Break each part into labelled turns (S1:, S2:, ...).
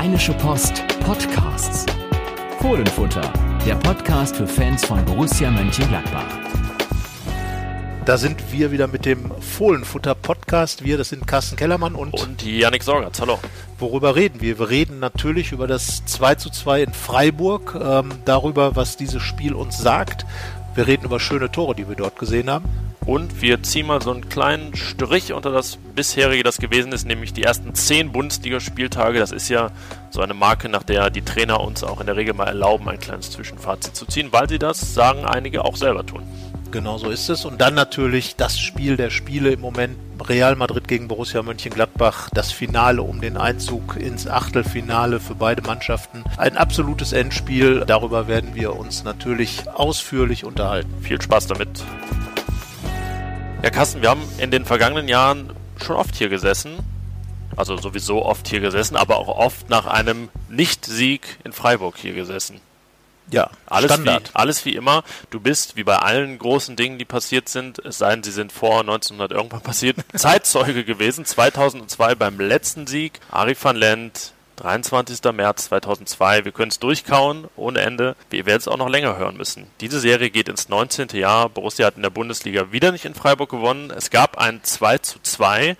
S1: Rheinische Post Podcasts. Fohlenfutter, der Podcast für Fans von Borussia Mönchengladbach.
S2: Da sind wir wieder mit dem Fohlenfutter Podcast. Wir, das sind Carsten Kellermann und,
S3: und Janik Sorgatz. Hallo.
S2: Worüber reden wir? Wir reden natürlich über das 2 zu 2 in Freiburg, ähm, darüber, was dieses Spiel uns sagt. Wir reden über schöne Tore, die wir dort gesehen haben.
S3: Und wir ziehen mal so einen kleinen Strich unter das bisherige, das gewesen ist, nämlich die ersten zehn Bundesligaspieltage. Das ist ja so eine Marke, nach der die Trainer uns auch in der Regel mal erlauben, ein kleines Zwischenfazit zu ziehen, weil sie das, sagen einige, auch selber tun.
S2: Genau so ist es. Und dann natürlich das Spiel der Spiele im Moment. Real Madrid gegen Borussia Mönchengladbach. Das Finale um den Einzug ins Achtelfinale für beide Mannschaften. Ein absolutes Endspiel. Darüber werden wir uns natürlich ausführlich unterhalten.
S3: Viel Spaß damit. Ja, Carsten, wir haben in den vergangenen Jahren schon oft hier gesessen. Also sowieso oft hier gesessen, aber auch oft nach einem Nicht-Sieg in Freiburg hier gesessen. Ja, alles Standard. Wie, alles wie immer. Du bist, wie bei allen großen Dingen, die passiert sind, es sei denn, sie sind vor 1900 irgendwann passiert, Zeitzeuge gewesen. 2002 beim letzten Sieg. Ari van Lent, 23. März 2002. Wir können es durchkauen ohne Ende. Wir werden es auch noch länger hören müssen. Diese Serie geht ins 19. Jahr. Borussia hat in der Bundesliga wieder nicht in Freiburg gewonnen. Es gab ein 2 zu 2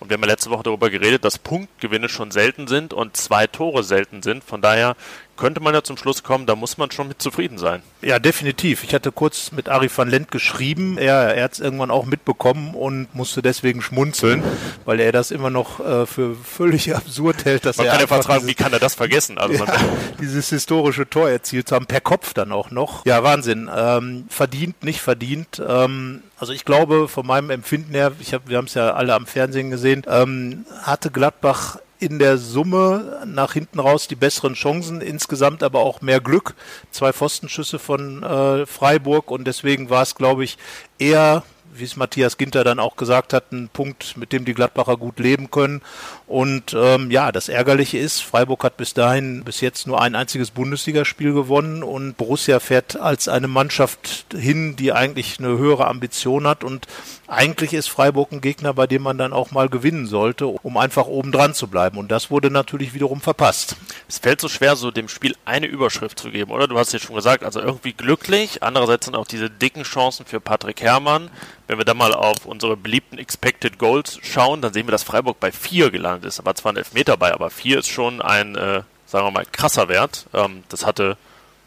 S3: und wir haben ja letzte Woche darüber geredet, dass Punktgewinne schon selten sind und zwei Tore selten sind. Von daher könnte man ja zum Schluss kommen, da muss man schon mit zufrieden sein.
S2: Ja, definitiv. Ich hatte kurz mit Ari van Lent geschrieben. Er, er hat es irgendwann auch mitbekommen und musste deswegen schmunzeln, weil er das immer noch äh, für völlig absurd hält, dass
S3: man
S2: er.
S3: Man kann ja fragen, wie kann er das vergessen?
S2: Also ja, dieses historische Tor erzielt zu haben, per Kopf dann auch noch. Ja, Wahnsinn. Ähm, verdient, nicht verdient. Ähm, also ich glaube, von meinem Empfinden her, ich hab, wir haben es ja alle am Fernsehen gesehen, ähm, hatte Gladbach in der Summe nach hinten raus die besseren Chancen, insgesamt aber auch mehr Glück. Zwei Pfostenschüsse von äh, Freiburg und deswegen war es, glaube ich, eher wie es Matthias Ginter dann auch gesagt hat, ein Punkt, mit dem die Gladbacher gut leben können. Und ähm, ja, das Ärgerliche ist, Freiburg hat bis dahin bis jetzt nur ein einziges Bundesligaspiel gewonnen und Borussia fährt als eine Mannschaft hin, die eigentlich eine höhere Ambition hat. Und eigentlich ist Freiburg ein Gegner, bei dem man dann auch mal gewinnen sollte, um einfach oben dran zu bleiben. Und das wurde natürlich wiederum verpasst.
S3: Es fällt so schwer, so dem Spiel eine Überschrift zu geben, oder? Du hast ja schon gesagt, also irgendwie glücklich. Andererseits sind auch diese dicken Chancen für Patrick Herrmann. Wenn wir dann mal auf unsere beliebten Expected Goals schauen, dann sehen wir, dass Freiburg bei 4 gelandet ist. Da war zwar ein Elfmeter bei, aber 4 ist schon ein, äh, sagen wir mal, krasser Wert. Ähm, das hatte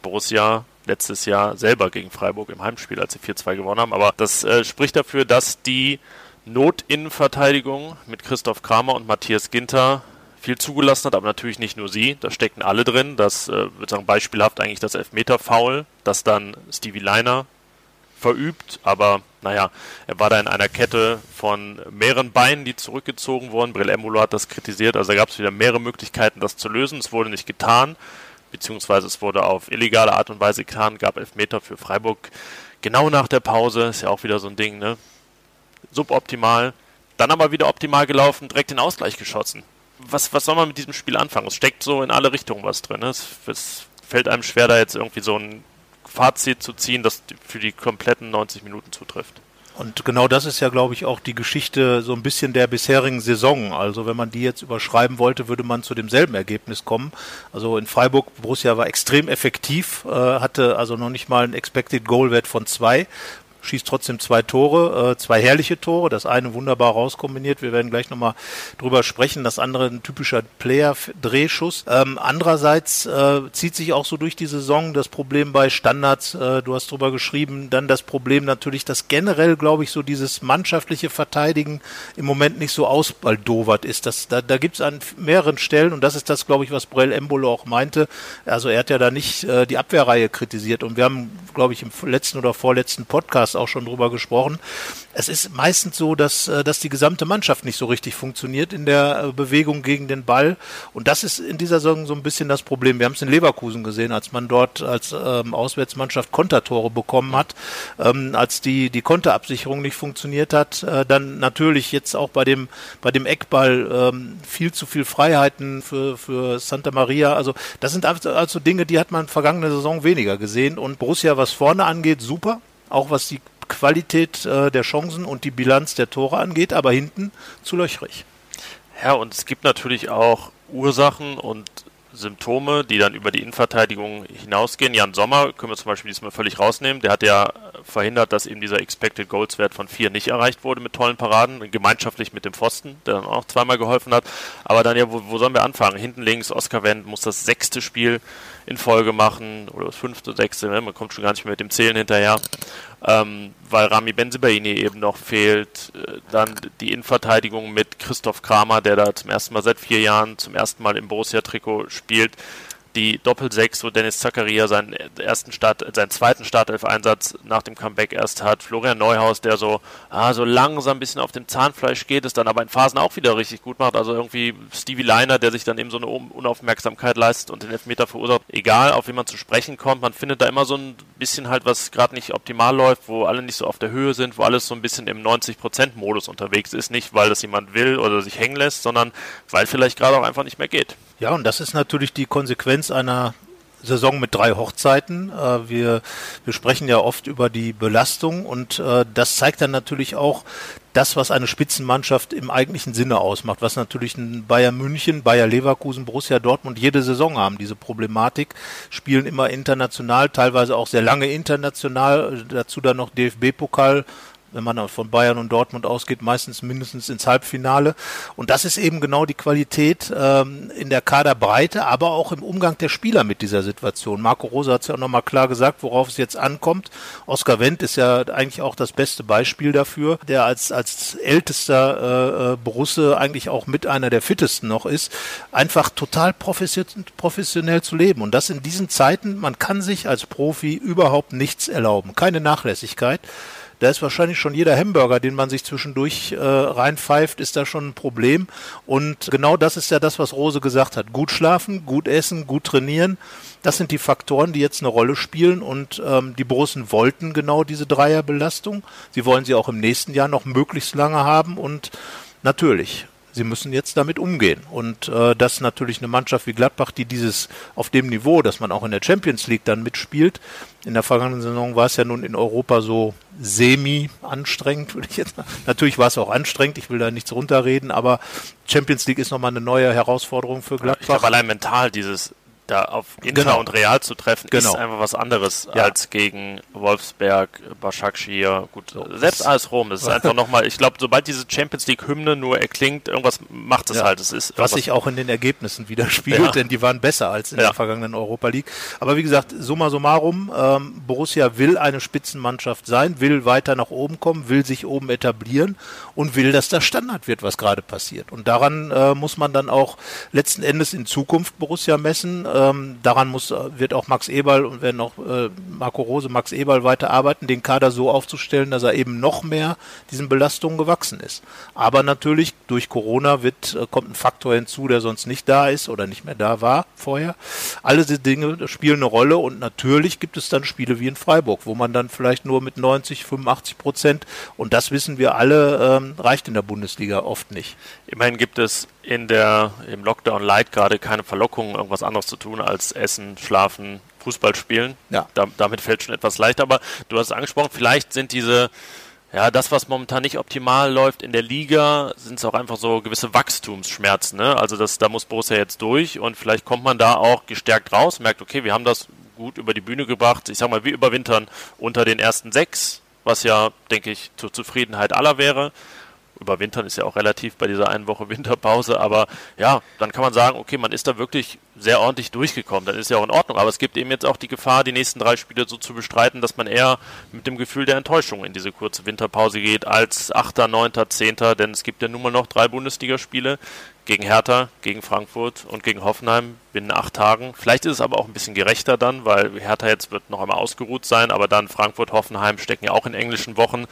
S3: Borussia letztes Jahr selber gegen Freiburg im Heimspiel, als sie 4-2 gewonnen haben. Aber das äh, spricht dafür, dass die Notinnenverteidigung mit Christoph Kramer und Matthias Ginter viel zugelassen hat, aber natürlich nicht nur sie, da steckten alle drin. Das äh, würde sagen beispielhaft eigentlich das Elfmeter-Foul, das dann Stevie Leiner verübt, aber naja, er war da in einer Kette von mehreren Beinen, die zurückgezogen wurden. Brill Embolo hat das kritisiert, also da gab es wieder mehrere Möglichkeiten, das zu lösen. Es wurde nicht getan, beziehungsweise es wurde auf illegale Art und Weise getan, gab Elfmeter für Freiburg genau nach der Pause, ist ja auch wieder so ein Ding, ne? Suboptimal. Dann aber wieder optimal gelaufen, direkt den Ausgleich geschossen. Was, was soll man mit diesem Spiel anfangen? Es steckt so in alle Richtungen was drin. Ne? Es, es fällt einem schwer, da jetzt irgendwie so ein Fazit zu ziehen, das für die kompletten 90 Minuten zutrifft.
S2: Und genau das ist ja, glaube ich, auch die Geschichte so ein bisschen der bisherigen Saison. Also wenn man die jetzt überschreiben wollte, würde man zu demselben Ergebnis kommen. Also in Freiburg, Borussia war extrem effektiv, äh, hatte also noch nicht mal einen Expected Goal Wert von zwei, schießt trotzdem zwei Tore, äh, zwei herrliche Tore. Das eine wunderbar rauskombiniert. Wir werden gleich nochmal drüber sprechen. Das andere ein typischer Player-Drehschuss. Ähm, andererseits äh, zieht sich auch so durch die Saison das Problem bei Standards. Äh, du hast drüber geschrieben. Dann das Problem natürlich, dass generell, glaube ich, so dieses mannschaftliche Verteidigen im Moment nicht so ausbaldowert ist. Das, da da gibt es an mehreren Stellen und das ist das, glaube ich, was Brell Embolo auch meinte. Also er hat ja da nicht äh, die Abwehrreihe kritisiert und wir haben, glaube ich, im letzten oder vorletzten Podcast Podcast auch schon drüber gesprochen. Es ist meistens so, dass, äh, dass die gesamte Mannschaft nicht so richtig funktioniert in der äh, Bewegung gegen den Ball. Und das ist in dieser Saison so ein bisschen das Problem. Wir haben es in Leverkusen gesehen, als man dort als ähm, Auswärtsmannschaft Kontertore bekommen hat, ähm, als die, die Konterabsicherung nicht funktioniert hat. Äh, dann natürlich jetzt auch bei dem, bei dem Eckball ähm, viel zu viel Freiheiten für, für Santa Maria. Also das sind also Dinge, die hat man vergangene Saison weniger gesehen. Und Borussia, was vorne angeht, super auch was die Qualität äh, der Chancen und die Bilanz der Tore angeht, aber hinten zu löchrig.
S3: Ja, und es gibt natürlich auch Ursachen und Symptome, die dann über die Innenverteidigung hinausgehen. Jan Sommer können wir zum Beispiel diesmal völlig rausnehmen. Der hat ja verhindert, dass eben dieser Expected Goals Wert von 4 nicht erreicht wurde mit tollen Paraden, gemeinschaftlich mit dem Pfosten, der dann auch zweimal geholfen hat. Aber dann ja, wo, wo sollen wir anfangen? Hinten links, Oscar Wendt muss das sechste Spiel in Folge machen oder das fünfte, sechste, ne? man kommt schon gar nicht mehr mit dem Zählen hinterher, ähm, weil Rami Benzibaini eben noch fehlt. Äh, dann die Innenverteidigung mit Christoph Kramer, der da zum ersten Mal seit vier Jahren zum ersten Mal im Borussia-Trikot spielt die Doppel-6, wo Dennis Zakaria seinen ersten Start, seinen zweiten Startelf-Einsatz nach dem Comeback erst hat. Florian Neuhaus, der so, ah, so langsam ein bisschen auf dem Zahnfleisch geht, es dann aber in Phasen auch wieder richtig gut macht. Also irgendwie Stevie Leiner, der sich dann eben so eine Unaufmerksamkeit leistet und den Elfmeter verursacht. Egal, auf wen man zu sprechen kommt, man findet da immer so ein bisschen halt, was gerade nicht optimal läuft, wo alle nicht so auf der Höhe sind, wo alles so ein bisschen im 90%-Modus unterwegs ist. Nicht, weil das jemand will oder sich hängen lässt, sondern weil vielleicht gerade auch einfach nicht mehr geht.
S2: Ja, und das ist natürlich die Konsequenz einer Saison mit drei Hochzeiten. Äh, wir, wir sprechen ja oft über die Belastung und äh, das zeigt dann natürlich auch das, was eine Spitzenmannschaft im eigentlichen Sinne ausmacht, was natürlich ein Bayern München, Bayer Leverkusen, Borussia Dortmund jede Saison haben. Diese Problematik spielen immer international, teilweise auch sehr lange international, dazu dann noch DFB-Pokal wenn man von Bayern und Dortmund ausgeht, meistens mindestens ins Halbfinale. Und das ist eben genau die Qualität ähm, in der Kaderbreite, aber auch im Umgang der Spieler mit dieser Situation. Marco Rosa hat es ja auch nochmal klar gesagt, worauf es jetzt ankommt. Oskar Wendt ist ja eigentlich auch das beste Beispiel dafür, der als, als ältester äh, äh Borusse eigentlich auch mit einer der fittesten noch ist, einfach total professionell zu leben. Und das in diesen Zeiten, man kann sich als Profi überhaupt nichts erlauben. Keine Nachlässigkeit da ist wahrscheinlich schon jeder Hamburger, den man sich zwischendurch äh, reinpfeift, ist da schon ein Problem. Und genau das ist ja das, was Rose gesagt hat. Gut schlafen, gut essen, gut trainieren. Das sind die Faktoren, die jetzt eine Rolle spielen. Und ähm, die Borussen wollten genau diese Dreierbelastung. Sie wollen sie auch im nächsten Jahr noch möglichst lange haben. Und natürlich, sie müssen jetzt damit umgehen. Und äh, dass natürlich eine Mannschaft wie Gladbach, die dieses auf dem Niveau, dass man auch in der Champions League dann mitspielt, in der vergangenen Saison war es ja nun in Europa so semi anstrengend, würde ich jetzt mal. Natürlich war es auch anstrengend, ich will da nichts runterreden, aber Champions League ist nochmal eine neue Herausforderung für Gladbach. Ich
S3: glaube allein mental dieses da auf Inter genau. und Real zu treffen, genau. ist einfach was anderes ja. als gegen Wolfsberg, Başakşehir, gut, so. selbst AS Rom. Das ist einfach nochmal, ich glaube, sobald diese Champions League Hymne nur erklingt, irgendwas macht es ja. halt. Es ist
S2: was sich auch in den Ergebnissen widerspiegelt, ja. denn die waren besser als in der vergangenen Europa League. Aber wie gesagt, summa summarum, ähm, Borussia will eine Spitzenmannschaft sein, will weiter nach oben kommen, will sich oben etablieren und will, dass das Standard wird, was gerade passiert. Und daran äh, muss man dann auch letzten Endes in Zukunft Borussia messen ähm, daran muss, wird auch Max Eberl und werden auch äh, Marco Rose, Max Eberl weiter arbeiten, den Kader so aufzustellen, dass er eben noch mehr diesen Belastungen gewachsen ist. Aber natürlich durch Corona wird, äh, kommt ein Faktor hinzu, der sonst nicht da ist oder nicht mehr da war vorher. Alle diese Dinge spielen eine Rolle und natürlich gibt es dann Spiele wie in Freiburg, wo man dann vielleicht nur mit 90, 85 Prozent und das wissen wir alle, ähm, reicht in der Bundesliga oft nicht.
S3: Immerhin gibt es in der, im Lockdown Light gerade keine Verlockung, irgendwas anderes zu tun als Essen, Schlafen, Fußball spielen. Ja. Da, damit fällt schon etwas leichter, aber du hast es angesprochen, vielleicht sind diese, ja, das, was momentan nicht optimal läuft in der Liga, sind es auch einfach so gewisse Wachstumsschmerzen, ne? Also das, da muss Borussia jetzt durch und vielleicht kommt man da auch gestärkt raus, merkt, okay, wir haben das gut über die Bühne gebracht. Ich sag mal, wir überwintern unter den ersten sechs, was ja, denke ich, zur Zufriedenheit aller wäre überwintern ist ja auch relativ bei dieser einen Woche Winterpause, aber ja, dann kann man sagen, okay, man ist da wirklich sehr ordentlich durchgekommen, dann ist ja auch in Ordnung, aber es gibt eben jetzt auch die Gefahr, die nächsten drei Spiele so zu bestreiten, dass man eher mit dem Gefühl der Enttäuschung in diese kurze Winterpause geht, als Achter, Neunter, Zehnter, denn es gibt ja nun mal noch drei Bundesligaspiele gegen Hertha, gegen Frankfurt und gegen Hoffenheim binnen acht Tagen. Vielleicht ist es aber auch ein bisschen gerechter dann, weil Hertha jetzt wird noch einmal ausgeruht sein, aber dann Frankfurt, Hoffenheim stecken ja auch in englischen Wochen.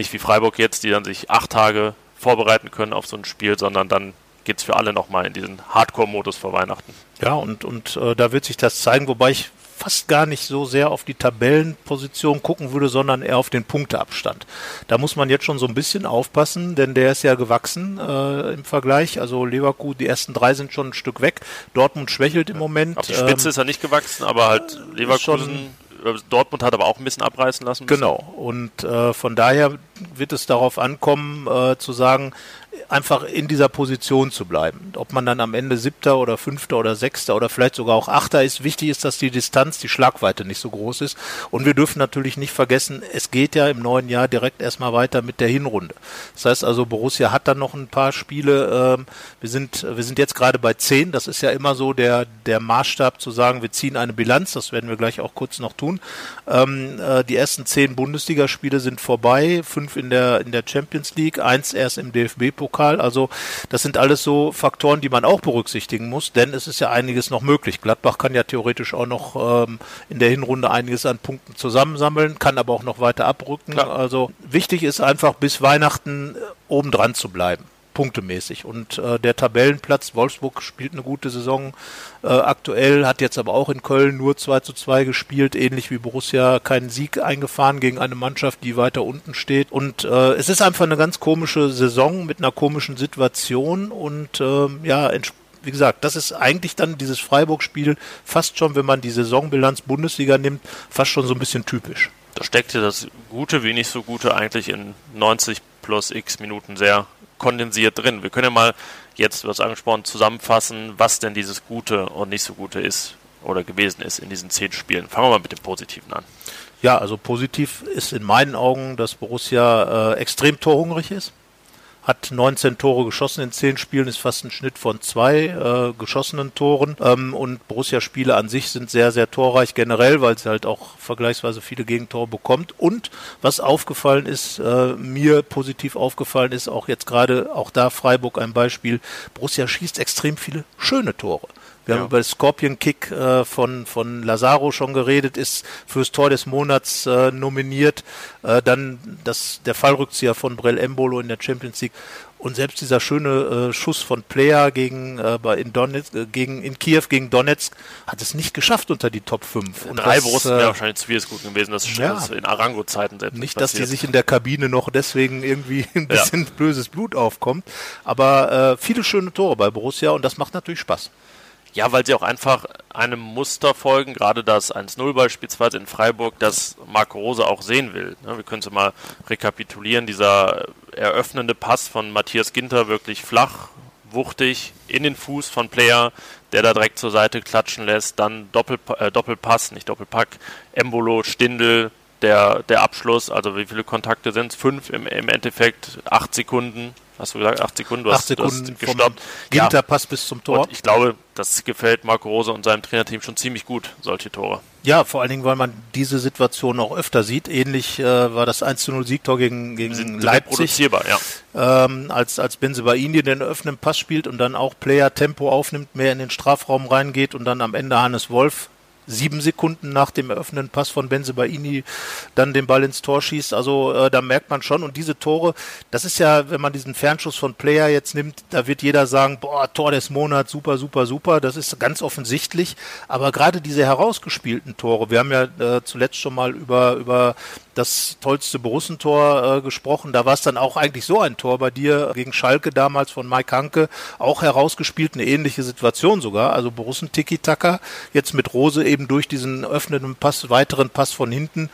S3: Nicht wie Freiburg jetzt, die dann sich acht Tage vorbereiten können auf so ein Spiel, sondern dann geht es für alle nochmal in diesen Hardcore-Modus vor Weihnachten.
S2: Ja, und, und äh, da wird sich das zeigen, wobei ich fast gar nicht so sehr auf die Tabellenposition gucken würde, sondern eher auf den Punkteabstand. Da muss man jetzt schon so ein bisschen aufpassen, denn der ist ja gewachsen äh, im Vergleich. Also Leverkusen, die ersten drei sind schon ein Stück weg. Dortmund schwächelt im Moment.
S3: Auf die Spitze ähm, ist er nicht gewachsen, aber halt Leverkusen Dortmund hat aber auch ein bisschen abreißen lassen
S2: müssen. Genau. Und äh, von daher wird es darauf ankommen, äh, zu sagen, einfach in dieser Position zu bleiben. Ob man dann am Ende siebter oder fünfter oder sechster oder vielleicht sogar auch achter ist, wichtig ist, dass die Distanz, die Schlagweite nicht so groß ist. Und wir dürfen natürlich nicht vergessen, es geht ja im neuen Jahr direkt erstmal weiter mit der Hinrunde. Das heißt also, Borussia hat dann noch ein paar Spiele. Ähm, wir sind, wir sind jetzt gerade bei zehn. Das ist ja immer so der, der Maßstab zu sagen, wir ziehen eine Bilanz. Das werden wir gleich auch kurz noch tun. Ähm, äh, die ersten zehn Bundesligaspiele sind vorbei. Fünf in der, in der Champions League, eins erst im DFB-Pokal. Also, das sind alles so Faktoren, die man auch berücksichtigen muss, denn es ist ja einiges noch möglich. Gladbach kann ja theoretisch auch noch ähm, in der Hinrunde einiges an Punkten zusammensammeln, kann aber auch noch weiter abrücken. Klar. Also, wichtig ist einfach bis Weihnachten äh, obendran zu bleiben punktemäßig. Und äh, der Tabellenplatz, Wolfsburg spielt eine gute Saison äh, aktuell, hat jetzt aber auch in Köln nur 2 zu 2 gespielt, ähnlich wie Borussia keinen Sieg eingefahren gegen eine Mannschaft, die weiter unten steht. Und äh, es ist einfach eine ganz komische Saison mit einer komischen Situation und äh, ja, wie gesagt, das ist eigentlich dann dieses Freiburg-Spiel fast schon, wenn man die Saisonbilanz Bundesliga nimmt, fast schon so ein bisschen typisch.
S3: Da steckt ja das Gute wie nicht so Gute eigentlich in 90 plus x Minuten sehr kondensiert drin. Wir können ja mal jetzt, hast angesprochen, zusammenfassen, was denn dieses Gute und nicht so Gute ist oder gewesen ist in diesen zehn Spielen. Fangen wir mal mit dem Positiven an.
S2: Ja, also positiv ist in meinen Augen, dass Borussia äh, extrem torhungrig ist hat 19 Tore geschossen in 10 Spielen, ist fast ein Schnitt von zwei äh, geschossenen Toren. Ähm, und Borussia-Spiele an sich sind sehr, sehr torreich generell, weil sie halt auch vergleichsweise viele Gegentore bekommt. Und was aufgefallen ist, äh, mir positiv aufgefallen ist, auch jetzt gerade, auch da Freiburg ein Beispiel, Borussia schießt extrem viele schöne Tore. Wir ja. haben über Scorpion Kick äh, von, von Lazaro schon geredet, ist fürs Tor des Monats äh, nominiert. Äh, dann das, der Fallrückzieher von Brell Embolo in der Champions League. Und selbst dieser schöne äh, Schuss von Player gegen, äh, in, Donetsk, äh, gegen, in Kiew gegen Donetsk hat es nicht geschafft unter die Top 5.
S3: Und Drei Borussen wäre wahrscheinlich zu viel gut gewesen, das ja, ist in Arango-Zeiten
S2: selbst. Nicht, dass die sich in der Kabine noch deswegen irgendwie ein bisschen ja. böses Blut aufkommt. Aber äh, viele schöne Tore bei Borussia und das macht natürlich Spaß.
S3: Ja, weil sie auch einfach einem Muster folgen, gerade das 1-0 beispielsweise in Freiburg, das Marco Rose auch sehen will. Ne, wir können es mal rekapitulieren, dieser eröffnende Pass von Matthias Ginter wirklich flach, wuchtig, in den Fuß von Player, der da direkt zur Seite klatschen lässt, dann Doppelpa äh, Doppelpass, nicht Doppelpack, Embolo, Stindel, der, der Abschluss, also wie viele Kontakte sind es? Fünf im, im Endeffekt, acht Sekunden, hast du gesagt, acht Sekunden, du
S2: acht hast, Sekunden du gestoppt. Ginterpass ja. bis zum Tor. Und
S3: ich glaube, das gefällt Marco Rose und seinem Trainerteam schon ziemlich gut, solche Tore.
S2: Ja, vor allen Dingen, weil man diese Situation auch öfter sieht. Ähnlich äh, war das 1 0 Siegtor gegen, gegen Sind Leipzig. Ja. Ähm, als, als Benzebaini den öffnenden Pass spielt und dann auch Player Tempo aufnimmt, mehr in den Strafraum reingeht und dann am Ende Hannes Wolf sieben Sekunden nach dem eröffnenden Pass von Benzebaini dann den Ball ins Tor schießt. Also äh, da merkt man schon. Und diese Tore, das ist ja, wenn man diesen Fernschuss von Player jetzt nimmt, da wird jeder sagen, boah, Tor des Monats, super, super, super. Das ist ganz offensichtlich. Aber gerade diese herausgespielten Tore, wir haben ja äh, zuletzt schon mal über, über das tollste Borussentor äh, gesprochen. Da war es dann auch eigentlich so ein Tor bei dir gegen Schalke damals von Mike Hanke, auch herausgespielt, eine ähnliche Situation sogar. Also Borussen Tiki-Taka, jetzt mit Rose eben durch diesen öffnenden Pass, weiteren Pass von hinten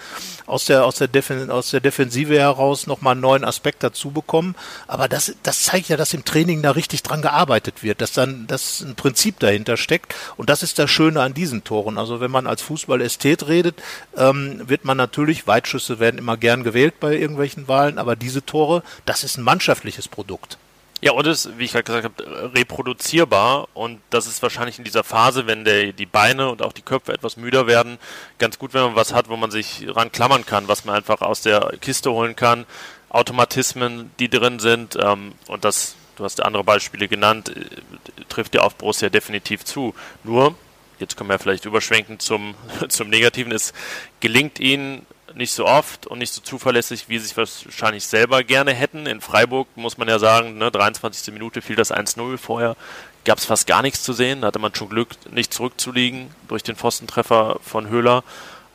S2: aus der, aus der, Defen aus der Defensive heraus nochmal einen neuen Aspekt dazu bekommen. Aber das, das zeigt ja, dass im Training da richtig dran gearbeitet wird, dass dann dass ein Prinzip dahinter steckt. Und das ist das Schöne an diesen Toren. Also wenn man als Fußball-Ästhet redet, ähm, wird man natürlich, Weitschüsse werden immer gern gewählt bei irgendwelchen Wahlen, aber diese Tore, das ist ein mannschaftliches Produkt.
S3: Ja, und es ist, wie ich gerade gesagt habe, reproduzierbar und das ist wahrscheinlich in dieser Phase, wenn der, die Beine und auch die Köpfe etwas müder werden, ganz gut, wenn man was hat, wo man sich ran klammern kann, was man einfach aus der Kiste holen kann, Automatismen, die drin sind ähm, und das, du hast andere Beispiele genannt, äh, trifft ja auf Borussia definitiv zu. Nur, jetzt können wir vielleicht überschwenken zum, zum Negativen, es gelingt ihnen nicht so oft und nicht so zuverlässig, wie sie sich wahrscheinlich selber gerne hätten. In Freiburg muss man ja sagen, ne, 23. Minute fiel das 1-0. Vorher gab es fast gar nichts zu sehen. Da hatte man schon Glück, nicht zurückzuliegen durch den Pfostentreffer von Höhler.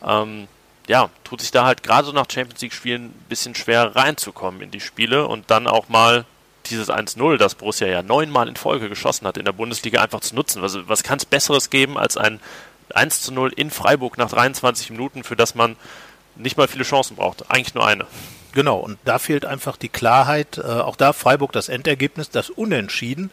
S3: Ähm, ja, tut sich da halt gerade so nach Champions League-Spielen ein bisschen schwer reinzukommen in die Spiele und dann auch mal dieses 1-0, das Borussia ja neunmal in Folge geschossen hat in der Bundesliga, einfach zu nutzen. Was, was kann es Besseres geben als ein 1-0 in Freiburg nach 23 Minuten, für das man nicht mal viele Chancen braucht. Eigentlich nur eine.
S2: Genau, und da fehlt einfach die Klarheit. Äh, auch da Freiburg das Endergebnis, das Unentschieden.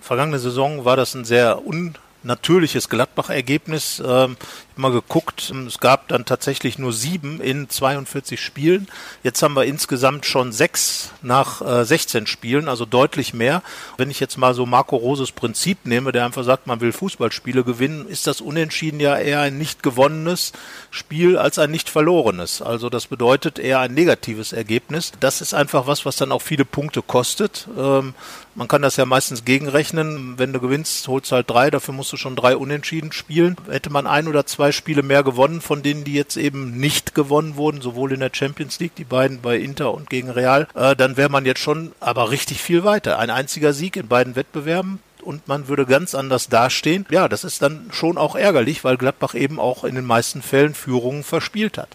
S2: Vergangene Saison war das ein sehr un natürliches Gladbach-Ergebnis. Ähm, mal geguckt, es gab dann tatsächlich nur sieben in 42 Spielen. Jetzt haben wir insgesamt schon sechs nach äh, 16 Spielen, also deutlich mehr. Wenn ich jetzt mal so Marco Roses Prinzip nehme, der einfach sagt, man will Fußballspiele gewinnen, ist das Unentschieden ja eher ein nicht gewonnenes Spiel als ein nicht verlorenes. Also das bedeutet eher ein negatives Ergebnis. Das ist einfach was, was dann auch viele Punkte kostet. Ähm, man kann das ja meistens gegenrechnen. Wenn du gewinnst, holst du halt drei, dafür musst du schon drei Unentschieden spielen. Hätte man ein oder zwei Spiele mehr gewonnen, von denen die jetzt eben nicht gewonnen wurden, sowohl in der Champions League, die beiden bei Inter und gegen Real, äh, dann wäre man jetzt schon aber richtig viel weiter. Ein einziger Sieg in beiden Wettbewerben, und man würde ganz anders dastehen. Ja, das ist dann schon auch ärgerlich, weil Gladbach eben auch in den meisten Fällen Führungen verspielt hat.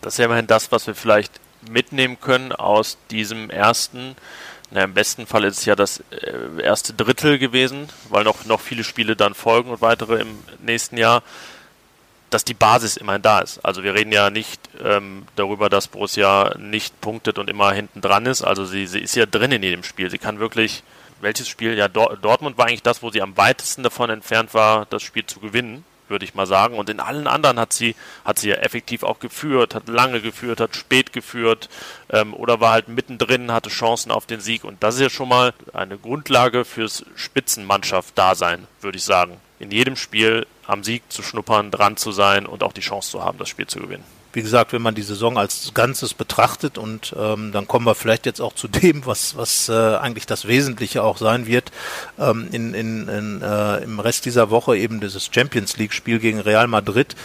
S3: Das ist ja immerhin das, was wir vielleicht mitnehmen können aus diesem ersten na, Im besten Fall ist es ja das äh, erste Drittel gewesen, weil noch, noch viele Spiele dann folgen und weitere im nächsten Jahr, dass die Basis immerhin da ist. Also wir reden ja nicht ähm, darüber, dass Borussia nicht punktet und immer hinten dran ist. Also sie, sie ist ja drin in jedem Spiel. Sie kann wirklich, welches Spiel? Ja, Dortmund war eigentlich das, wo sie am weitesten davon entfernt war, das Spiel zu gewinnen würde ich mal sagen. Und in allen anderen hat sie, hat sie ja effektiv auch geführt, hat lange geführt, hat spät geführt ähm, oder war halt mittendrin, hatte Chancen auf den Sieg. Und das ist ja schon mal eine Grundlage fürs Spitzenmannschaft-Dasein, würde ich sagen. In jedem Spiel am Sieg zu schnuppern, dran zu sein und auch die Chance zu haben, das Spiel zu gewinnen
S2: wie gesagt, wenn man die Saison als Ganzes betrachtet und ähm, dann kommen wir vielleicht jetzt auch zu dem, was, was äh, eigentlich das Wesentliche auch sein wird, ähm, in, in, in, äh, im Rest dieser Woche eben dieses Champions League-Spiel gegen Real Madrid.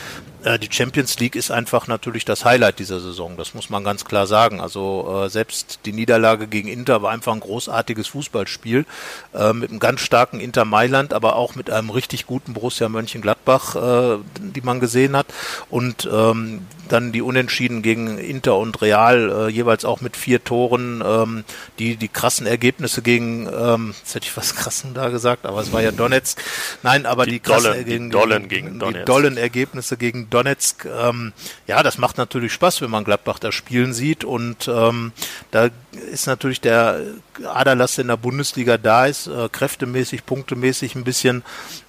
S2: Äh, die Champions League ist einfach natürlich das Highlight dieser Saison, das muss man ganz klar sagen. Also äh, selbst die Niederlage gegen Inter war einfach ein großartiges Fußballspiel äh, mit einem ganz starken Inter Mailand, aber auch mit einem richtig guten Borussia Mönchengladbach, äh, die man gesehen hat. Und ähm, dann die Unentschieden gegen Inter und Real, äh, jeweils auch mit vier Toren, ähm, die, die krassen Ergebnisse gegen, ähm, jetzt hätte ich was krassen da gesagt, aber es war ja Donetsk. Nein, aber die, die krassen, dollen,
S3: gegen, die dollen gegen
S2: Donetsk. Die dollen Ergebnisse gegen Donetsk, ähm, ja, das macht natürlich Spaß, wenn man Gladbach da spielen sieht und ähm, da ist natürlich der Aderlass in der Bundesliga da ist, äh, kräftemäßig, punktemäßig ein bisschen,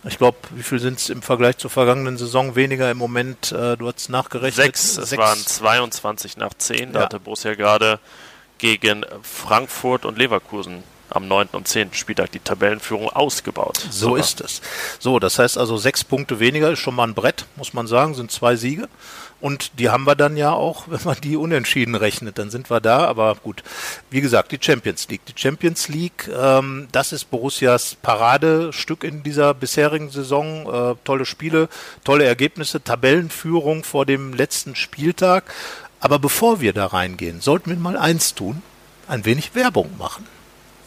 S2: ich glaube, wie viel sind es im Vergleich zur vergangenen Saison weniger im Moment, äh, du hast nachgerechnet.
S3: Sechs, es waren 22 nach 10, da ja. hatte Borussia gerade gegen Frankfurt und Leverkusen am 9. und 10. Spieltag die Tabellenführung ausgebaut.
S2: So Super. ist es. So, das heißt also sechs Punkte weniger ist schon mal ein Brett, muss man sagen, sind zwei Siege. Und die haben wir dann ja auch, wenn man die unentschieden rechnet, dann sind wir da. Aber gut, wie gesagt, die Champions League. Die Champions League, ähm, das ist Borussias Paradestück in dieser bisherigen Saison. Äh, tolle Spiele, tolle Ergebnisse, Tabellenführung vor dem letzten Spieltag. Aber bevor wir da reingehen, sollten wir mal eins tun, ein wenig Werbung machen.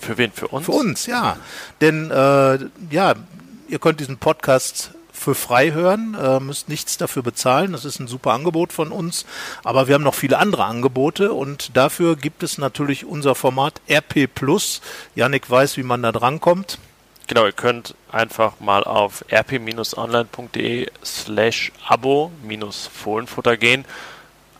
S3: Für wen? Für uns?
S2: Für uns, ja. Denn äh, ja, ihr könnt diesen Podcast für frei hören, äh, müsst nichts dafür bezahlen. Das ist ein super Angebot von uns. Aber wir haben noch viele andere Angebote und dafür gibt es natürlich unser Format RP Plus. Yannick weiß, wie man da drankommt.
S3: Genau, ihr könnt einfach mal auf rp-online.de slash abo Fohlenfutter gehen.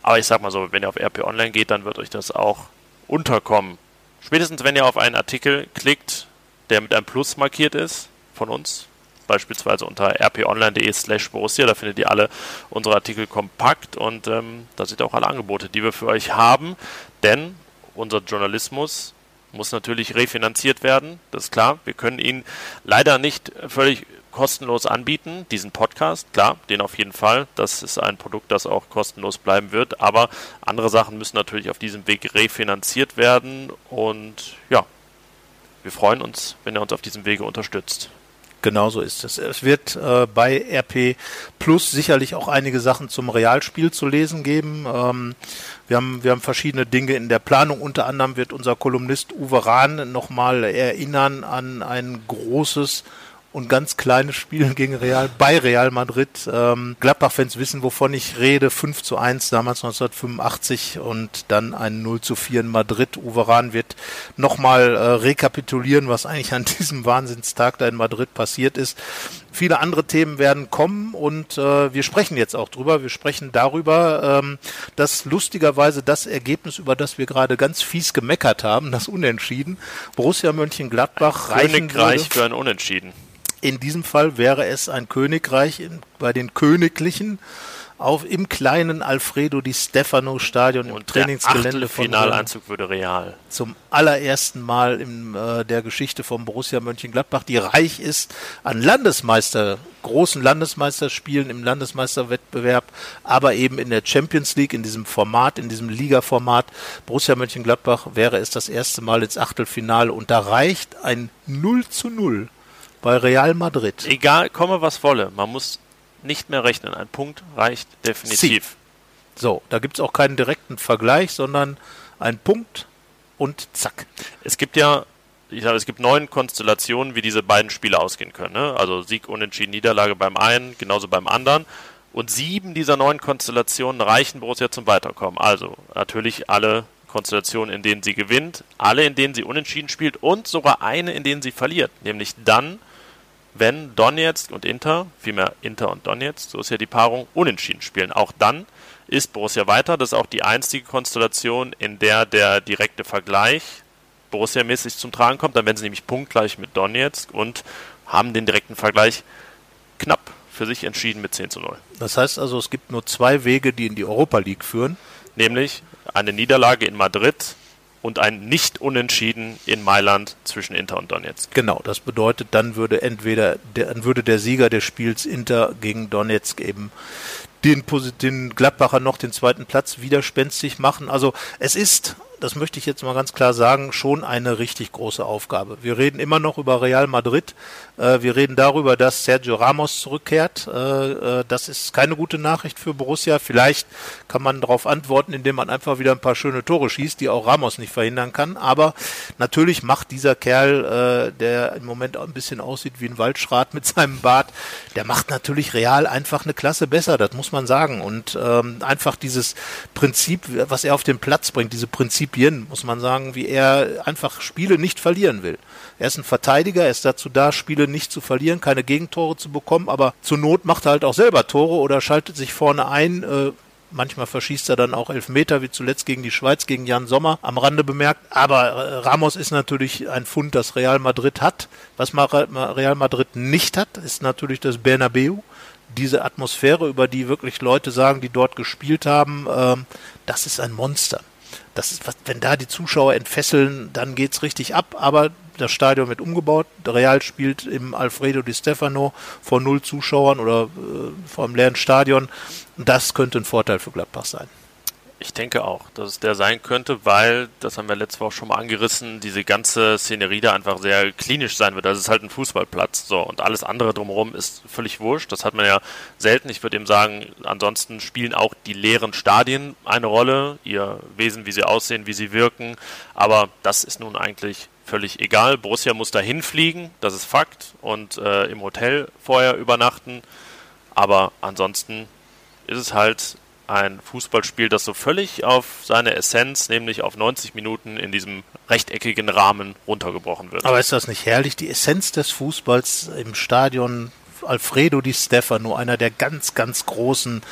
S3: Aber ich sag mal so, wenn ihr auf RP Online geht, dann wird euch das auch unterkommen. Spätestens wenn ihr auf einen Artikel klickt, der mit einem Plus markiert ist, von uns, beispielsweise unter rponline.de slash Borussia. Da findet ihr alle unsere Artikel kompakt und ähm, da seht ihr auch alle Angebote, die wir für euch haben. Denn unser Journalismus muss natürlich refinanziert werden, das ist klar. Wir können ihn leider nicht völlig kostenlos anbieten, diesen Podcast, klar, den auf jeden Fall. Das ist ein Produkt, das auch kostenlos bleiben wird. Aber andere Sachen müssen natürlich auf diesem Weg refinanziert werden. Und ja, wir freuen uns, wenn ihr uns auf diesem Wege unterstützt.
S2: Genauso ist es. Es wird äh, bei RP Plus sicherlich auch einige Sachen zum Realspiel zu lesen geben. Ähm, wir, haben, wir haben verschiedene Dinge in der Planung. Unter anderem wird unser Kolumnist Uwe Rahn nochmal erinnern an ein großes und ganz kleine Spiele gegen Real, bei Real Madrid. Ähm, Gladbach-Fans wissen, wovon ich rede. 5 zu 1 damals 1985 und dann ein 0 zu 4 in Madrid. Uwe Rahn wird nochmal äh, rekapitulieren, was eigentlich an diesem Wahnsinnstag da in Madrid passiert ist. Viele andere Themen werden kommen und äh, wir sprechen jetzt auch drüber. Wir sprechen darüber, ähm, dass lustigerweise das Ergebnis, über das wir gerade ganz fies gemeckert haben, das Unentschieden, Borussia Mönchengladbach reichen
S3: Königreich
S2: würde.
S3: für ein Unentschieden.
S2: In diesem Fall wäre es ein Königreich in, bei den Königlichen auf im kleinen Alfredo Di Stefano Stadion im Trainingsgelände von
S3: Finaleinzug würde real.
S2: zum allerersten Mal in äh, der Geschichte von Borussia Mönchengladbach, die reich ist an Landesmeister, großen Landesmeisterspielen im Landesmeisterwettbewerb, aber eben in der Champions League, in diesem Format, in diesem Liga-Format. Borussia Mönchengladbach wäre es das erste Mal ins Achtelfinale und da reicht ein 0 zu 0 bei Real Madrid.
S3: Egal, komme was wolle, man muss nicht mehr rechnen. Ein Punkt reicht definitiv.
S2: So, da gibt's auch keinen direkten Vergleich, sondern ein Punkt und zack.
S3: Es gibt ja, ich sage, es gibt neun Konstellationen, wie diese beiden Spiele ausgehen können. Ne? Also Sieg, Unentschieden, Niederlage beim einen, genauso beim anderen. Und sieben dieser neun Konstellationen reichen Borussia zum Weiterkommen. Also natürlich alle Konstellationen, in denen sie gewinnt, alle, in denen sie unentschieden spielt und sogar eine, in denen sie verliert. Nämlich dann, wenn Donetsk und Inter, vielmehr Inter und Donetsk, so ist ja die Paarung, unentschieden spielen. Auch dann ist Borussia weiter. Das ist auch die einzige Konstellation, in der der direkte Vergleich Borussia-mäßig zum Tragen kommt. Dann werden sie nämlich punktgleich mit Donetsk und haben den direkten Vergleich knapp für sich entschieden mit 10 zu 0.
S2: Das heißt also, es gibt nur zwei Wege, die in die Europa League führen.
S3: Nämlich eine Niederlage in Madrid und ein Nicht-Unentschieden in Mailand zwischen Inter und Donetsk.
S2: Genau, das bedeutet, dann würde entweder der, dann würde der Sieger des Spiels Inter gegen Donetsk eben den, den Gladbacher noch den zweiten Platz widerspenstig machen. Also es ist, das möchte ich jetzt mal ganz klar sagen, schon eine richtig große Aufgabe. Wir reden immer noch über Real Madrid. Äh, wir reden darüber, dass Sergio Ramos zurückkehrt. Äh, äh, das ist keine gute Nachricht für Borussia. Vielleicht kann man darauf antworten, indem man einfach wieder ein paar schöne Tore schießt, die auch Ramos nicht verhindern kann. Aber natürlich macht dieser Kerl, der im Moment ein bisschen aussieht wie ein Waldschrat mit seinem Bart, der macht natürlich Real einfach eine Klasse besser. Das muss man sagen. Und ähm, einfach dieses Prinzip, was er auf den Platz bringt, diese Prinzipien, muss man sagen, wie er einfach Spiele nicht verlieren will. Er ist ein Verteidiger, er ist dazu da, Spiele nicht zu verlieren, keine Gegentore zu bekommen, aber zur Not macht er halt auch selber Tore oder schaltet sich vorne ein. Äh, manchmal verschießt er dann auch Elfmeter, wie zuletzt gegen die Schweiz, gegen Jan Sommer, am Rande bemerkt. Aber äh, Ramos ist natürlich ein Fund, das Real Madrid hat. Was Real Madrid nicht hat, ist natürlich das Bernabeu. Diese Atmosphäre, über die wirklich Leute sagen, die dort gespielt haben, ähm, das ist ein Monster. Das ist, wenn da die Zuschauer entfesseln, dann geht's richtig ab. Aber das Stadion wird umgebaut. Real spielt im Alfredo Di Stefano vor null Zuschauern oder äh, vor einem leeren Stadion. Das könnte ein Vorteil für Gladbach sein.
S3: Ich denke auch, dass es der sein könnte, weil, das haben wir letzte Woche schon mal angerissen, diese ganze Szenerie da einfach sehr klinisch sein wird. Das ist halt ein Fußballplatz. So, und alles andere drumherum ist völlig wurscht. Das hat man ja selten. Ich würde eben sagen, ansonsten spielen auch die leeren Stadien eine Rolle, ihr Wesen, wie sie aussehen, wie sie wirken. Aber das ist nun eigentlich völlig egal. Borussia muss dahin fliegen, das ist Fakt, und äh, im Hotel vorher übernachten. Aber ansonsten ist es halt ein Fußballspiel, das so völlig auf seine Essenz, nämlich auf 90 Minuten in diesem rechteckigen Rahmen runtergebrochen wird.
S2: Aber ist das nicht herrlich? Die Essenz des Fußballs im Stadion Alfredo Di Stefano, einer der ganz, ganz großen,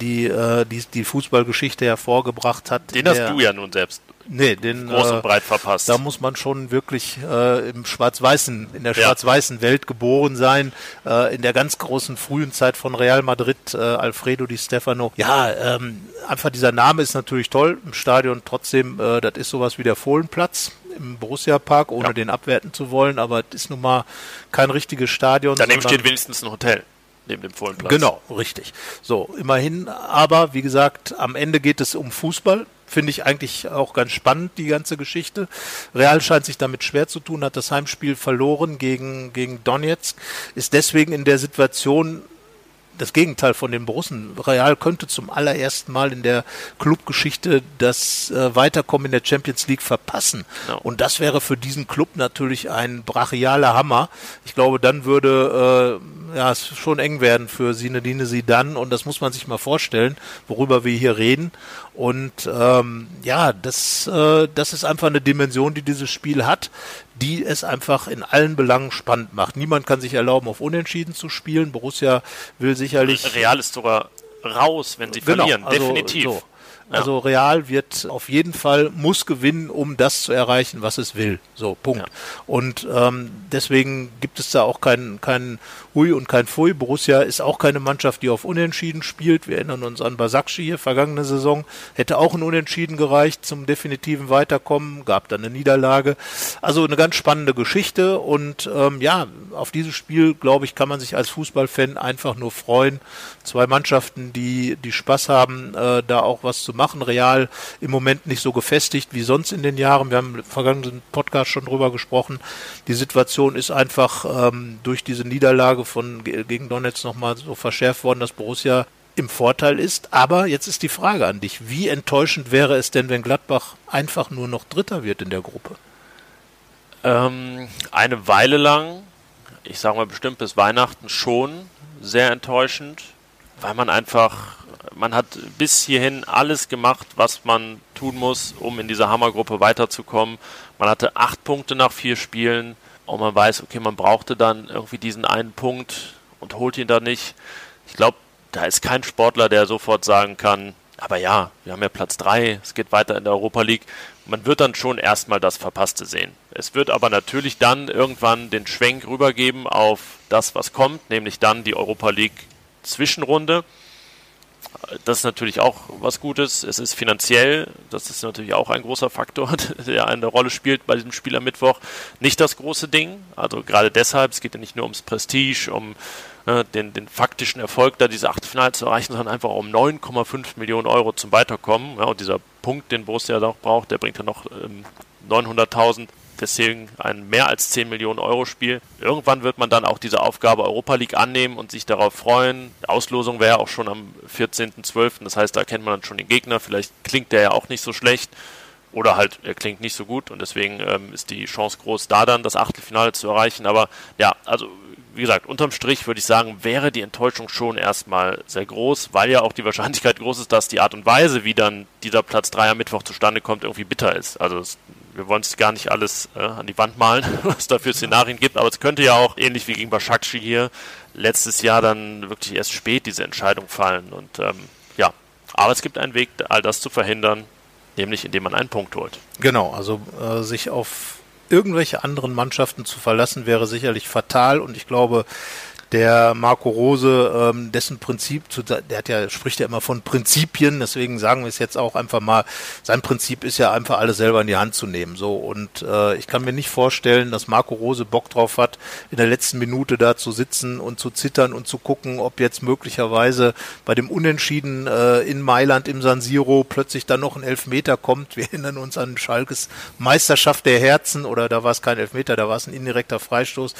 S2: die äh, die, die Fußballgeschichte hervorgebracht hat.
S3: Den hast du ja nun selbst
S2: nee, den,
S3: groß
S2: äh,
S3: und breit verpasst.
S2: Da muss man schon wirklich äh, im schwarz-weißen, in der
S3: Ja.
S2: schwarz-weißen Welt geboren sein, äh, in der ganz großen frühen Zeit von Real Madrid, äh, Alfredo Di Stefano. Ja, ähm, einfach dieser Name ist natürlich toll im Stadion. Trotzdem, äh, das ist sowas wie der Fohlenplatz im Borussia Park, ohne
S3: Ja.
S2: den abwerten zu wollen, aber es ist nun mal kein richtiges Stadion.
S3: Daneben steht wenigstens ein Hotel neben dem Fohlenplatz.
S2: Genau, richtig. So, immerhin, aber wie gesagt, am Ende geht es um Fußball. Finde ich eigentlich auch ganz spannend, die ganze Geschichte. Real scheint sich damit schwer zu tun, hat das Heimspiel verloren gegen, gegen Donetsk, ist deswegen in der Situation, das Gegenteil von den Borussen. Real könnte zum allerersten Mal in der Clubgeschichte das äh, Weiterkommen in der Champions League verpassen. Ja. Und das wäre für diesen Club natürlich ein brachialer Hammer. Ich glaube, dann würde äh, ja, es schon eng werden für Sinedine Sidan und das muss man sich mal vorstellen, worüber wir hier reden. Und ähm, ja, das, äh, das ist einfach eine Dimension, die dieses Spiel hat, die es einfach in allen Belangen spannend macht. Niemand kann sich erlauben, auf Unentschieden zu spielen. Borussia will sicherlich.
S3: Real ist sogar raus, wenn sie genau, verlieren, also definitiv. So.
S2: Also Real wird auf jeden Fall muss gewinnen, um das zu erreichen, was es will. So, Punkt. Ja. Und ähm, deswegen gibt es da auch keinen kein Hui und kein Pfui. Borussia ist auch keine Mannschaft, die auf Unentschieden spielt. Wir erinnern uns an Basakci hier, vergangene Saison. Hätte auch ein Unentschieden gereicht zum definitiven Weiterkommen, gab dann eine Niederlage. Also eine ganz spannende Geschichte und ähm, ja, auf dieses Spiel, glaube ich, kann man sich als Fußballfan einfach nur freuen. Zwei Mannschaften, die, die Spaß haben, äh, da auch was zu machen. Real im Moment nicht so gefestigt wie sonst in den Jahren. Wir haben im vergangenen Podcast schon drüber gesprochen. Die Situation ist einfach ähm, durch diese Niederlage von gegen Donetsk nochmal so verschärft worden, dass Borussia im Vorteil ist. Aber jetzt ist die Frage an dich, wie enttäuschend wäre es denn, wenn Gladbach einfach nur noch Dritter wird in der Gruppe?
S3: Ähm, eine Weile lang, ich sage mal bestimmt bis Weihnachten schon, sehr enttäuschend, weil man einfach man hat bis hierhin alles gemacht, was man tun muss, um in dieser Hammergruppe weiterzukommen. Man hatte acht Punkte nach vier Spielen und man weiß, okay, man brauchte dann irgendwie diesen einen Punkt und holt ihn dann nicht. Ich glaube, da ist kein Sportler, der sofort sagen kann, aber ja, wir haben ja Platz drei, es geht weiter in der Europa League. Man wird dann schon erstmal das Verpasste sehen. Es wird aber natürlich dann irgendwann den Schwenk rübergeben auf das, was kommt, nämlich dann die Europa League Zwischenrunde. Das ist natürlich auch was Gutes. Es ist finanziell, das ist natürlich auch ein großer Faktor, der eine Rolle spielt bei diesem Spiel am Mittwoch. Nicht das große Ding, also gerade deshalb, es geht ja nicht nur ums Prestige, um äh, den, den faktischen Erfolg, da diese Achtelfinale zu erreichen, sondern einfach um 9,5 Millionen Euro zum Weiterkommen. Ja, und dieser Punkt, den Borussia auch braucht, der bringt ja noch ähm, 900.000 deswegen ein mehr als 10 Millionen Euro Spiel. Irgendwann wird man dann auch diese Aufgabe Europa League annehmen und sich darauf freuen. Die Auslosung wäre auch schon am 14.12., das heißt, da kennt man dann schon den Gegner. Vielleicht klingt der ja auch nicht so schlecht oder halt er klingt nicht so gut und deswegen ähm, ist die Chance groß, da dann das Achtelfinale zu erreichen. Aber ja, also wie gesagt, unterm Strich würde ich sagen, wäre die Enttäuschung schon erstmal sehr groß, weil ja auch die Wahrscheinlichkeit groß ist, dass die Art und Weise, wie dann dieser Platz 3 am Mittwoch zustande kommt, irgendwie bitter ist. Also es wir wollen es gar nicht alles äh, an die Wand malen, was es dafür Szenarien gibt, aber es könnte ja auch, ähnlich wie gegen Bashakshi hier, letztes Jahr dann wirklich erst spät diese Entscheidung fallen. Und ähm, ja, aber es gibt einen Weg, all das zu verhindern, nämlich indem man einen Punkt holt.
S2: Genau, also äh, sich auf irgendwelche anderen Mannschaften zu verlassen, wäre sicherlich fatal und ich glaube, der Marco Rose, ähm, dessen Prinzip, zu, der hat ja, spricht ja immer von Prinzipien, deswegen sagen wir es jetzt auch einfach mal, sein Prinzip ist ja einfach alles selber in die Hand zu nehmen. So und äh, ich kann mir nicht vorstellen, dass Marco Rose Bock drauf hat, in der letzten Minute da zu sitzen und zu zittern und zu gucken, ob jetzt möglicherweise bei dem Unentschieden äh, in Mailand im San Siro plötzlich dann noch ein Elfmeter kommt. Wir erinnern uns an Schalkes Meisterschaft der Herzen oder da war es kein Elfmeter, da war es ein indirekter Freistoß.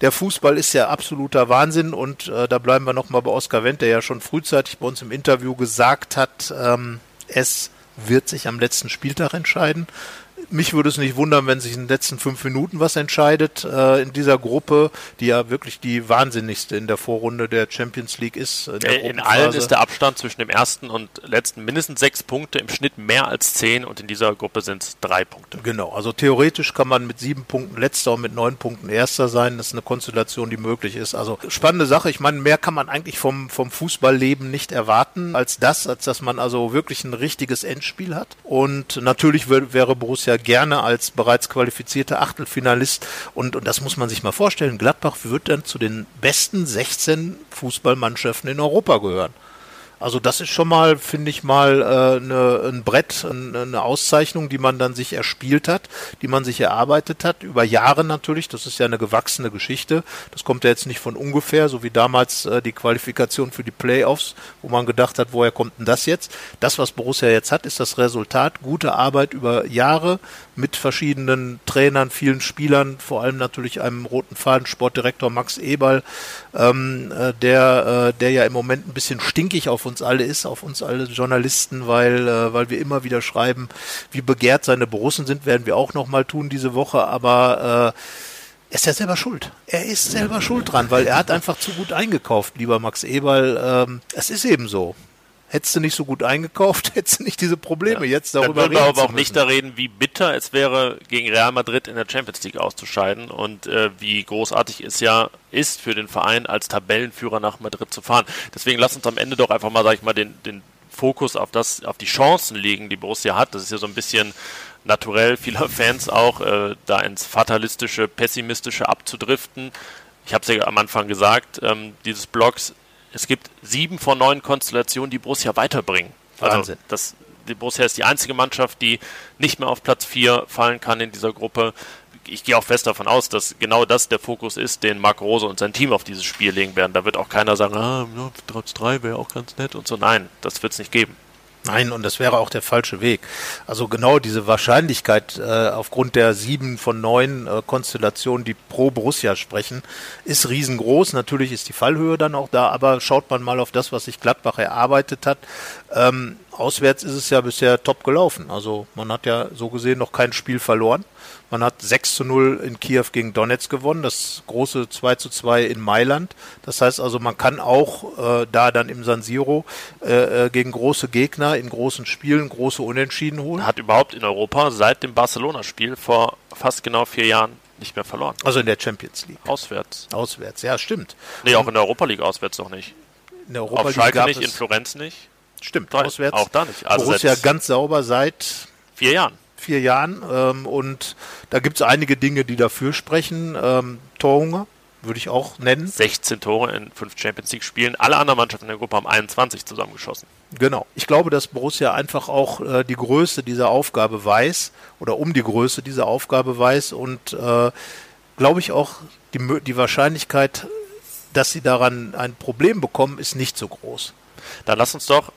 S2: Der Fußball ist ja absoluter Wahnsinn und äh, da bleiben wir nochmal bei Oskar Wendt, der ja schon frühzeitig bei uns im Interview gesagt hat, ähm, es wird sich am letzten Spieltag entscheiden mich würde es nicht wundern, wenn sich in den letzten fünf Minuten was entscheidet äh, in dieser Gruppe, die ja wirklich die wahnsinnigste in der Vorrunde der Champions League ist.
S3: In, äh, in allen ist der Abstand zwischen dem ersten und letzten mindestens sechs Punkte, im Schnitt mehr als zehn und in dieser Gruppe sind es drei Punkte.
S2: Genau, also theoretisch kann man mit sieben Punkten letzter und mit neun Punkten erster sein. Das ist eine Konstellation, die möglich ist. Also spannende Sache. Ich meine, mehr kann man eigentlich vom, vom Fußballleben nicht erwarten als das, als dass man also wirklich ein richtiges Endspiel hat. Und natürlich wäre Borussia gerne als bereits qualifizierter Achtelfinalist. Und, und das muss man sich mal vorstellen. Gladbach wird dann zu den besten 16 Fußballmannschaften in Europa gehören. Also das ist schon mal, finde ich mal, äh, ne, ein Brett, eine Auszeichnung, die man dann sich erspielt hat, die man sich erarbeitet hat, über Jahre natürlich. Das ist ja eine gewachsene Geschichte. Das kommt ja jetzt nicht von ungefähr, so wie damals äh, die Qualifikation für die Playoffs, wo man gedacht hat, woher kommt denn das jetzt? Das, was Borussia jetzt hat, ist das Resultat, gute Arbeit über Jahre mit verschiedenen Trainern, vielen Spielern, vor allem natürlich einem roten Faden, Sportdirektor Max Eberl, ähm, äh, der, äh, der ja im Moment ein bisschen stinkig auf uns alle ist, auf uns alle Journalisten, weil, äh, weil wir immer wieder schreiben, wie begehrt seine Borussen sind, werden wir auch nochmal tun diese Woche, aber äh, er ist ja selber schuld. Er ist selber schuld dran, weil er hat einfach zu gut eingekauft, lieber Max Eberl. Ähm, es ist eben so hättest du nicht so gut eingekauft, hättest du nicht diese Probleme ja. jetzt darüber
S3: Dann reden. wir aber auch nicht da reden, wie bitter es wäre, gegen Real Madrid in der Champions League auszuscheiden und äh, wie großartig es ja ist für den Verein, als Tabellenführer nach Madrid zu fahren. Deswegen lass uns am Ende doch einfach mal, sag ich mal, den, den Fokus auf das, auf die Chancen legen, die Borussia hat. Das ist ja so ein bisschen naturell vieler Fans auch, äh, da ins fatalistische, pessimistische abzudriften. Ich habe es ja am Anfang gesagt, ähm, dieses Blogs es gibt sieben von neun Konstellationen, die Borussia weiterbringen. Also Wahnsinn. Das, die Borussia ist die einzige Mannschaft, die nicht mehr auf Platz vier fallen kann in dieser Gruppe. Ich gehe auch fest davon aus, dass genau das der Fokus ist, den Marc Rose und sein Team auf dieses Spiel legen werden. Da wird auch keiner sagen, ah, trotz drei wäre auch ganz nett und so. Nein, das wird es nicht geben.
S2: Nein, und das wäre auch der falsche Weg. Also genau diese Wahrscheinlichkeit äh, aufgrund der sieben von neun äh, Konstellationen, die pro Borussia sprechen, ist riesengroß. Natürlich ist die Fallhöhe dann auch da, aber schaut man mal auf das, was sich Gladbach erarbeitet hat. Ähm, auswärts ist es ja bisher top gelaufen. Also man hat ja so gesehen noch kein Spiel verloren. Man hat 6 zu 0 in Kiew gegen Donetsk gewonnen, das große 2 zu 2 in Mailand. Das heißt also, man kann auch äh, da dann im San Siro äh, äh, gegen große Gegner in großen Spielen große Unentschieden holen.
S3: Hat überhaupt in Europa seit dem Barcelona-Spiel vor fast genau vier Jahren nicht mehr verloren.
S2: Also in der Champions League.
S3: Auswärts.
S2: Auswärts, ja, stimmt.
S3: Nee, auch in der Europa League auswärts noch nicht.
S2: In der Europa
S3: Auf League Schalke nicht, in Florenz nicht.
S2: Stimmt, auswärts.
S3: Auch da nicht.
S2: Also Borussia ganz sauber seit
S3: vier Jahren
S2: vier Jahren. Ähm, und da gibt es einige Dinge, die dafür sprechen. Ähm, Torhunger würde ich auch nennen.
S3: 16 Tore in fünf Champions League Spielen. Alle anderen Mannschaften in der Gruppe haben 21 zusammengeschossen.
S2: Genau. Ich glaube, dass Borussia einfach auch äh, die Größe dieser Aufgabe weiß oder um die Größe dieser Aufgabe weiß und äh, glaube ich auch die, die Wahrscheinlichkeit, dass sie daran ein Problem bekommen, ist nicht so groß.
S3: Dann lass uns doch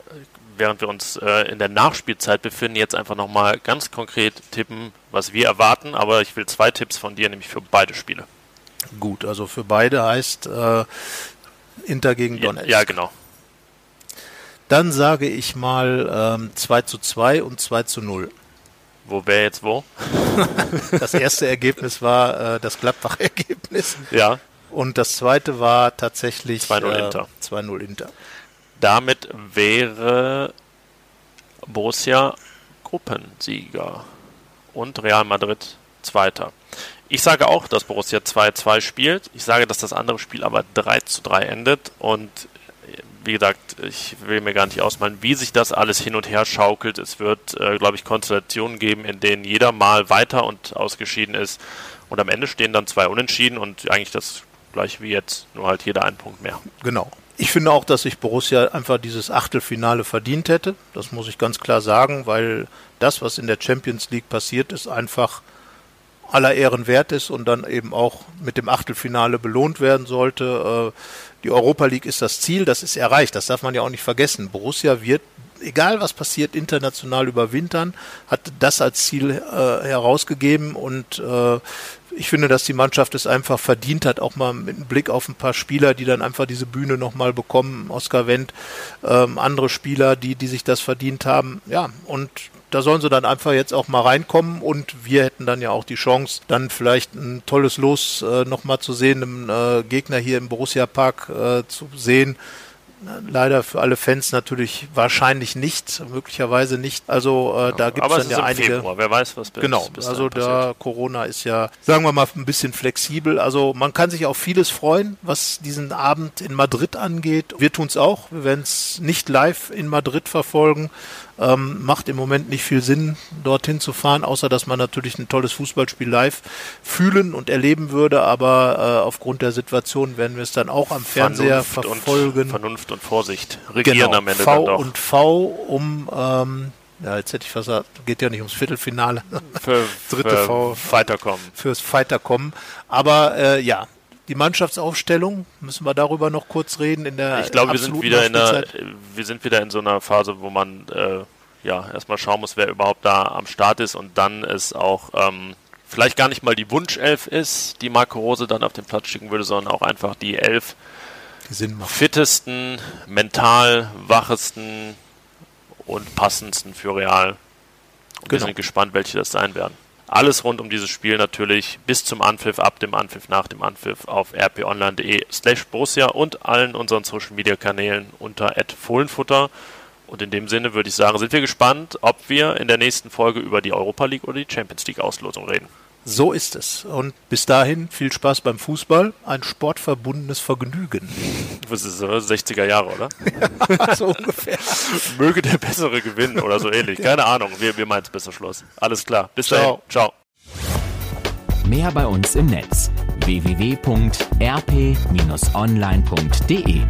S3: während wir uns äh, in der Nachspielzeit befinden, jetzt einfach nochmal ganz konkret tippen, was wir erwarten. Aber ich will zwei Tipps von dir, nämlich für beide Spiele.
S2: Gut, also für beide heißt äh, Inter gegen Donetsk.
S3: Ja, ja, genau.
S2: Dann sage ich mal ähm, 2 zu 2 und 2 zu 0.
S3: Wo wäre jetzt wo?
S2: das erste Ergebnis war äh, das Gladbach-Ergebnis.
S3: Ja.
S2: Und das zweite war tatsächlich
S3: 2-0 äh, Inter.
S2: 2-0 Inter.
S3: Damit wäre Borussia Gruppensieger und Real Madrid Zweiter. Ich sage auch, dass Borussia 2-2 spielt. Ich sage, dass das andere Spiel aber 3-3 endet. Und wie gesagt, ich will mir gar nicht ausmalen, wie sich das alles hin und her schaukelt. Es wird, äh, glaube ich, Konstellationen geben, in denen jeder mal weiter und ausgeschieden ist. Und am Ende stehen dann zwei Unentschieden und eigentlich das gleiche wie jetzt, nur halt jeder einen Punkt mehr.
S2: Genau. Ich finde auch, dass sich Borussia einfach dieses Achtelfinale verdient hätte. Das muss ich ganz klar sagen, weil das, was in der Champions League passiert ist, einfach aller Ehren wert ist und dann eben auch mit dem Achtelfinale belohnt werden sollte. Äh, die Europa League ist das Ziel, das ist erreicht, das darf man ja auch nicht vergessen. Borussia wird, egal was passiert, international überwintern, hat das als Ziel äh, herausgegeben und äh, ich finde, dass die Mannschaft es einfach verdient hat, auch mal mit einem Blick auf ein paar Spieler, die dann einfach diese Bühne nochmal bekommen, Oskar Wendt, ähm, andere Spieler, die, die sich das verdient haben. Ja, und da sollen sie dann einfach jetzt auch mal reinkommen und wir hätten dann ja auch die Chance, dann vielleicht ein tolles Los äh, nochmal zu sehen, einem äh, Gegner hier im Borussia Park äh, zu sehen, Leider für alle Fans natürlich wahrscheinlich nicht, möglicherweise nicht. Also äh, da gibt es dann ja einige.
S3: Februar. Wer weiß, was
S2: bis, Genau, bis also da Corona ist ja, sagen wir mal, ein bisschen flexibel. Also man kann sich auf vieles freuen, was diesen Abend in Madrid angeht. Wir tun es auch. Wir werden es nicht live in Madrid verfolgen. Ähm, macht im Moment nicht viel Sinn, dorthin zu fahren, außer dass man natürlich ein tolles Fußballspiel live fühlen und erleben würde. Aber äh, aufgrund der Situation werden wir es dann auch am Fernseher
S3: Vernunft
S2: verfolgen.
S3: Vernunft Vernunft und Vorsicht regieren
S2: genau,
S3: am Ende
S2: V
S3: dann doch.
S2: und V um, ähm, ja, jetzt hätte ich gesagt, geht ja nicht ums Viertelfinale,
S3: Für,
S2: dritte
S3: für
S2: V.
S3: Weiterkommen.
S2: fürs Fighterkommen. Aber äh, ja, die Mannschaftsaufstellung, müssen wir darüber noch kurz reden in der
S3: Ich glaube, wir sind wieder in der, wir sind wieder in so einer Phase, wo man äh, ja erstmal schauen muss, wer überhaupt da am Start ist und dann ist auch ähm, vielleicht gar nicht mal die Wunschelf ist, die Marco Rose dann auf den Platz schicken würde, sondern auch einfach die elf fittesten, mental wachesten und passendsten für Real. Und wir
S2: Genau.
S3: sind gespannt, welche das sein werden. Alles rund um dieses Spiel natürlich bis zum Anpfiff, ab dem Anpfiff, nach dem Anpfiff auf rponline.de slash Borussia und allen unseren Social Media Kanälen unter Fohlenfutter. Und in dem Sinne würde ich sagen, sind wir gespannt, ob wir in der nächsten Folge über die Europa League oder die Champions League Auslosung reden.
S2: So ist es. Und bis dahin viel Spaß beim Fußball, ein sportverbundenes Vergnügen.
S3: Das ist äh, 60er Jahre, oder?
S2: so ungefähr.
S3: Möge der Bessere gewinnen oder so ähnlich. Keine Ahnung. Wir, wir meinen es zum Schluss. Alles klar. Bis dahin.
S2: Ciao.
S3: Ciao.
S1: Mehr bei uns im Netz www.rp-online.de